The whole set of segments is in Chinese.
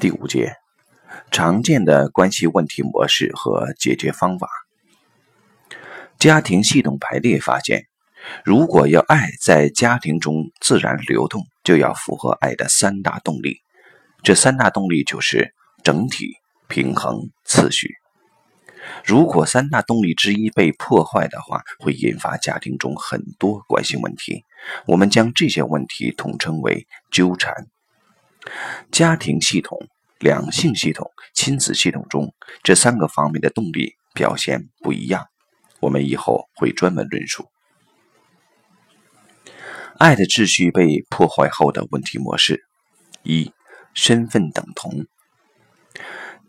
第五节，常见的关系问题模式和解决方法。家庭系统排列发现，如果要爱在家庭中自然流动，就要符合爱的三大动力。这三大动力就是整体、平衡、次序。如果三大动力之一被破坏的话，会引发家庭中很多关系问题。我们将这些问题统称为纠缠。家庭系统、两性系统、亲子系统中这三个方面的动力表现不一样。我们以后会专门论述爱的秩序被破坏后的问题模式：一、身份等同。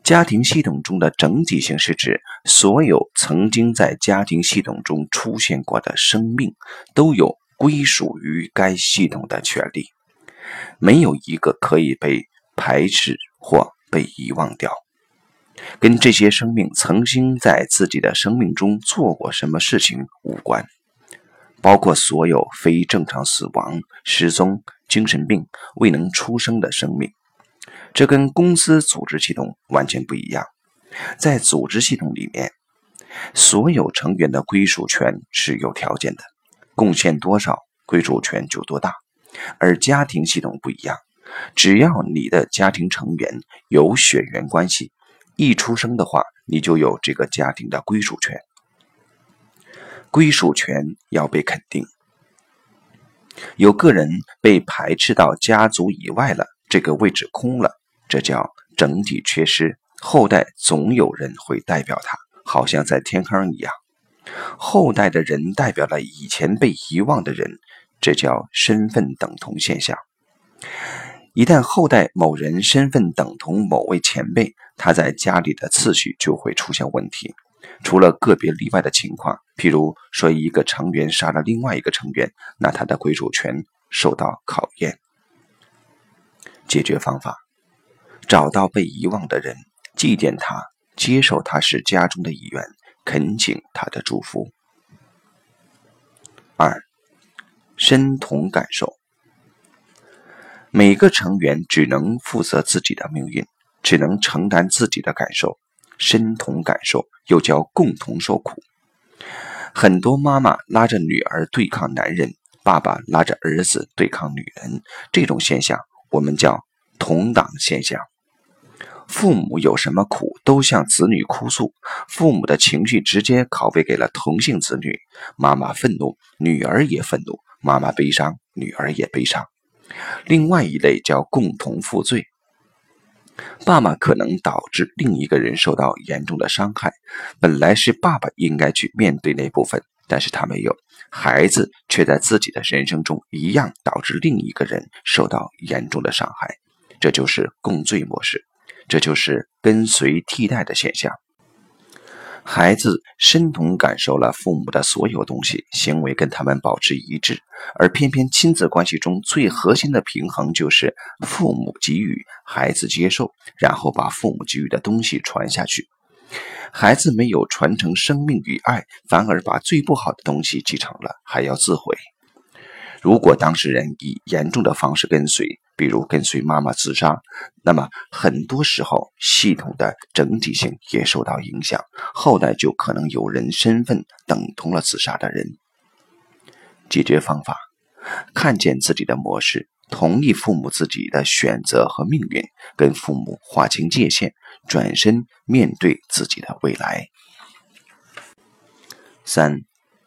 家庭系统中的整体性是指所有曾经在家庭系统中出现过的生命都有归属于该系统的权利，没有一个可以被排斥或被遗忘掉。跟这些生命曾经在自己的生命中做过什么事情无关，包括所有非正常死亡、失踪、精神病、未能出生的生命。这跟公司组织系统完全不一样。在组织系统里面，所有成员的归属权是有条件的，贡献多少，归属权就多大。而家庭系统不一样，只要你的家庭成员有血缘关系。一出生的话，你就有这个家庭的归属权，归属权要被肯定。有个人被排斥到家族以外了，这个位置空了，这叫整体缺失。后代总有人会代表他，好像在天坑一样。后代的人代表了以前被遗忘的人，这叫身份等同现象。一旦后代某人身份等同某位前辈，他在家里的次序就会出现问题。除了个别例外的情况，譬如说一个成员杀了另外一个成员，那他的归属权受到考验。解决方法：找到被遗忘的人，祭奠他，接受他是家中的一员，恳请他的祝福。二，身同感受。每个成员只能负责自己的命运，只能承担自己的感受，身同感受又叫共同受苦。很多妈妈拉着女儿对抗男人，爸爸拉着儿子对抗女人，这种现象我们叫同党现象。父母有什么苦都向子女哭诉，父母的情绪直接拷贝给了同性子女。妈妈愤怒，女儿也愤怒；妈妈悲伤，女儿也悲伤。另外一类叫共同负罪，爸爸可能导致另一个人受到严重的伤害，本来是爸爸应该去面对那部分，但是他没有，孩子却在自己的人生中一样导致另一个人受到严重的伤害，这就是共罪模式，这就是跟随替代的现象。孩子身同感受了父母的所有东西，行为跟他们保持一致，而偏偏亲子关系中最核心的平衡就是父母给予，孩子接受，然后把父母给予的东西传下去。孩子没有传承生命与爱，反而把最不好的东西继承了，还要自毁。如果当事人以严重的方式跟随，比如跟随妈妈自杀，那么很多时候系统的整体性也受到影响，后代就可能有人身份等同了自杀的人。解决方法：看见自己的模式，同意父母自己的选择和命运，跟父母划清界限，转身面对自己的未来。三、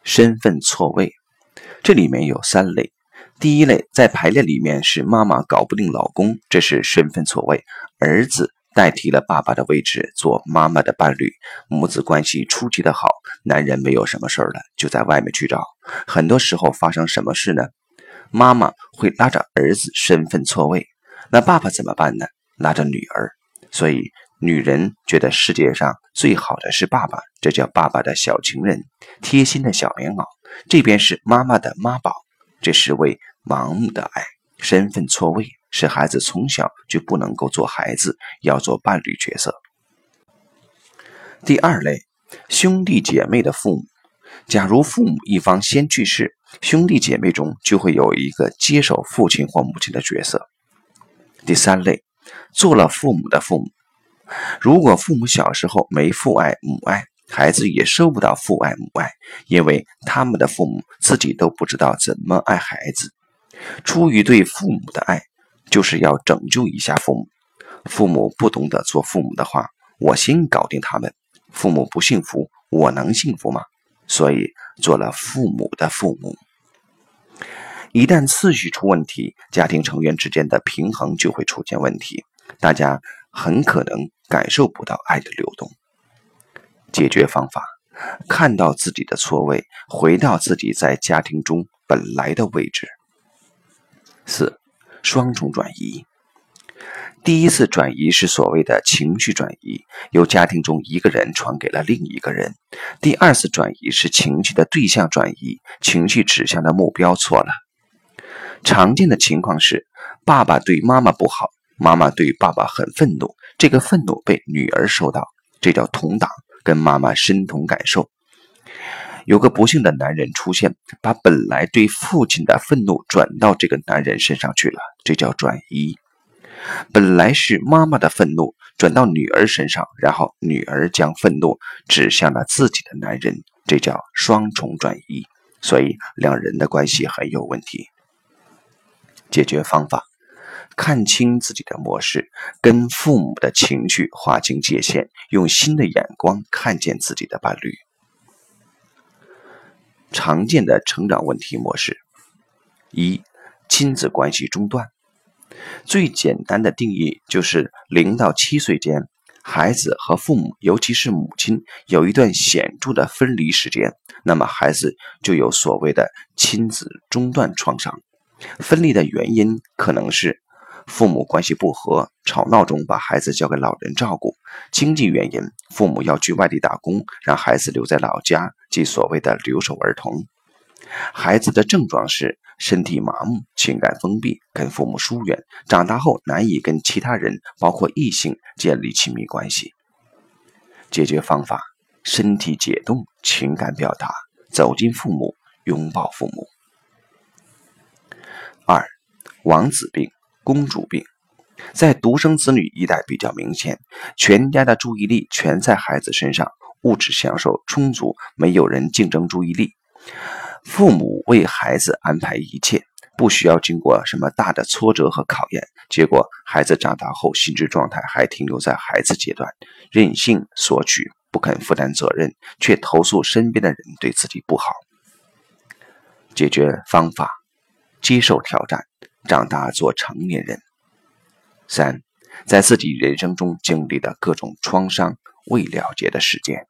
身份错位。这里面有三类，第一类在排列里面是妈妈搞不定老公，这是身份错位，儿子代替了爸爸的位置做妈妈的伴侣，母子关系出奇的好，男人没有什么事儿了，就在外面去找。很多时候发生什么事呢？妈妈会拉着儿子身份错位，那爸爸怎么办呢？拉着女儿，所以女人觉得世界上最好的是爸爸，这叫爸爸的小情人，贴心的小棉袄。这边是妈妈的妈宝，这是为盲目的爱，身份错位，使孩子从小就不能够做孩子，要做伴侣角色。第二类，兄弟姐妹的父母，假如父母一方先去世，兄弟姐妹中就会有一个接手父亲或母亲的角色。第三类，做了父母的父母。如果父母小时候没父爱母爱，孩子也收不到父爱母爱，因为他们的父母自己都不知道怎么爱孩子。出于对父母的爱，就是要拯救一下父母。父母不懂得做父母的话，我先搞定他们。父母不幸福，我能幸福吗？所以做了父母的父母，一旦次序出问题，家庭成员之间的平衡就会出现问题，大家很可能感受不到爱的流动。解决方法：看到自己的错位，回到自己在家庭中本来的位置。四、双重转移。第一次转移是所谓的情绪转移，由家庭中一个人传给了另一个人。第二次转移是情绪的对象转移，情绪指向的目标错了。常见的情况是，爸爸对妈妈不好，妈妈对爸爸很愤怒，这个愤怒被女儿收到，这叫同党，跟妈妈深同感受。有个不幸的男人出现，把本来对父亲的愤怒转到这个男人身上去了，这叫转移。本来是妈妈的愤怒转到女儿身上，然后女儿将愤怒指向了自己的男人，这叫双重转移。所以两人的关系很有问题。解决方法：看清自己的模式，跟父母的情绪划清界限，用新的眼光看见自己的伴侣。常见的成长问题模式：一、亲子关系中断。最简单的定义就是零到七岁间，孩子和父母，尤其是母亲，有一段显著的分离时间，那么孩子就有所谓的亲子中断创伤。分离的原因可能是父母关系不和，吵闹中把孩子交给老人照顾；经济原因，父母要去外地打工，让孩子留在老家，即所谓的留守儿童。孩子的症状是身体麻木、情感封闭、跟父母疏远，长大后难以跟其他人，包括异性建立亲密关系。解决方法：身体解冻，情感表达，走进父母，拥抱父母。二、王子病、公主病，在独生子女一代比较明显，全家的注意力全在孩子身上，物质享受充足，没有人竞争注意力。父母为孩子安排一切，不需要经过什么大的挫折和考验。结果，孩子长大后心智状态还停留在孩子阶段，任性索取，不肯负担责任，却投诉身边的人对自己不好。解决方法：接受挑战，长大做成年人。三，在自己人生中经历的各种创伤未了结的事件。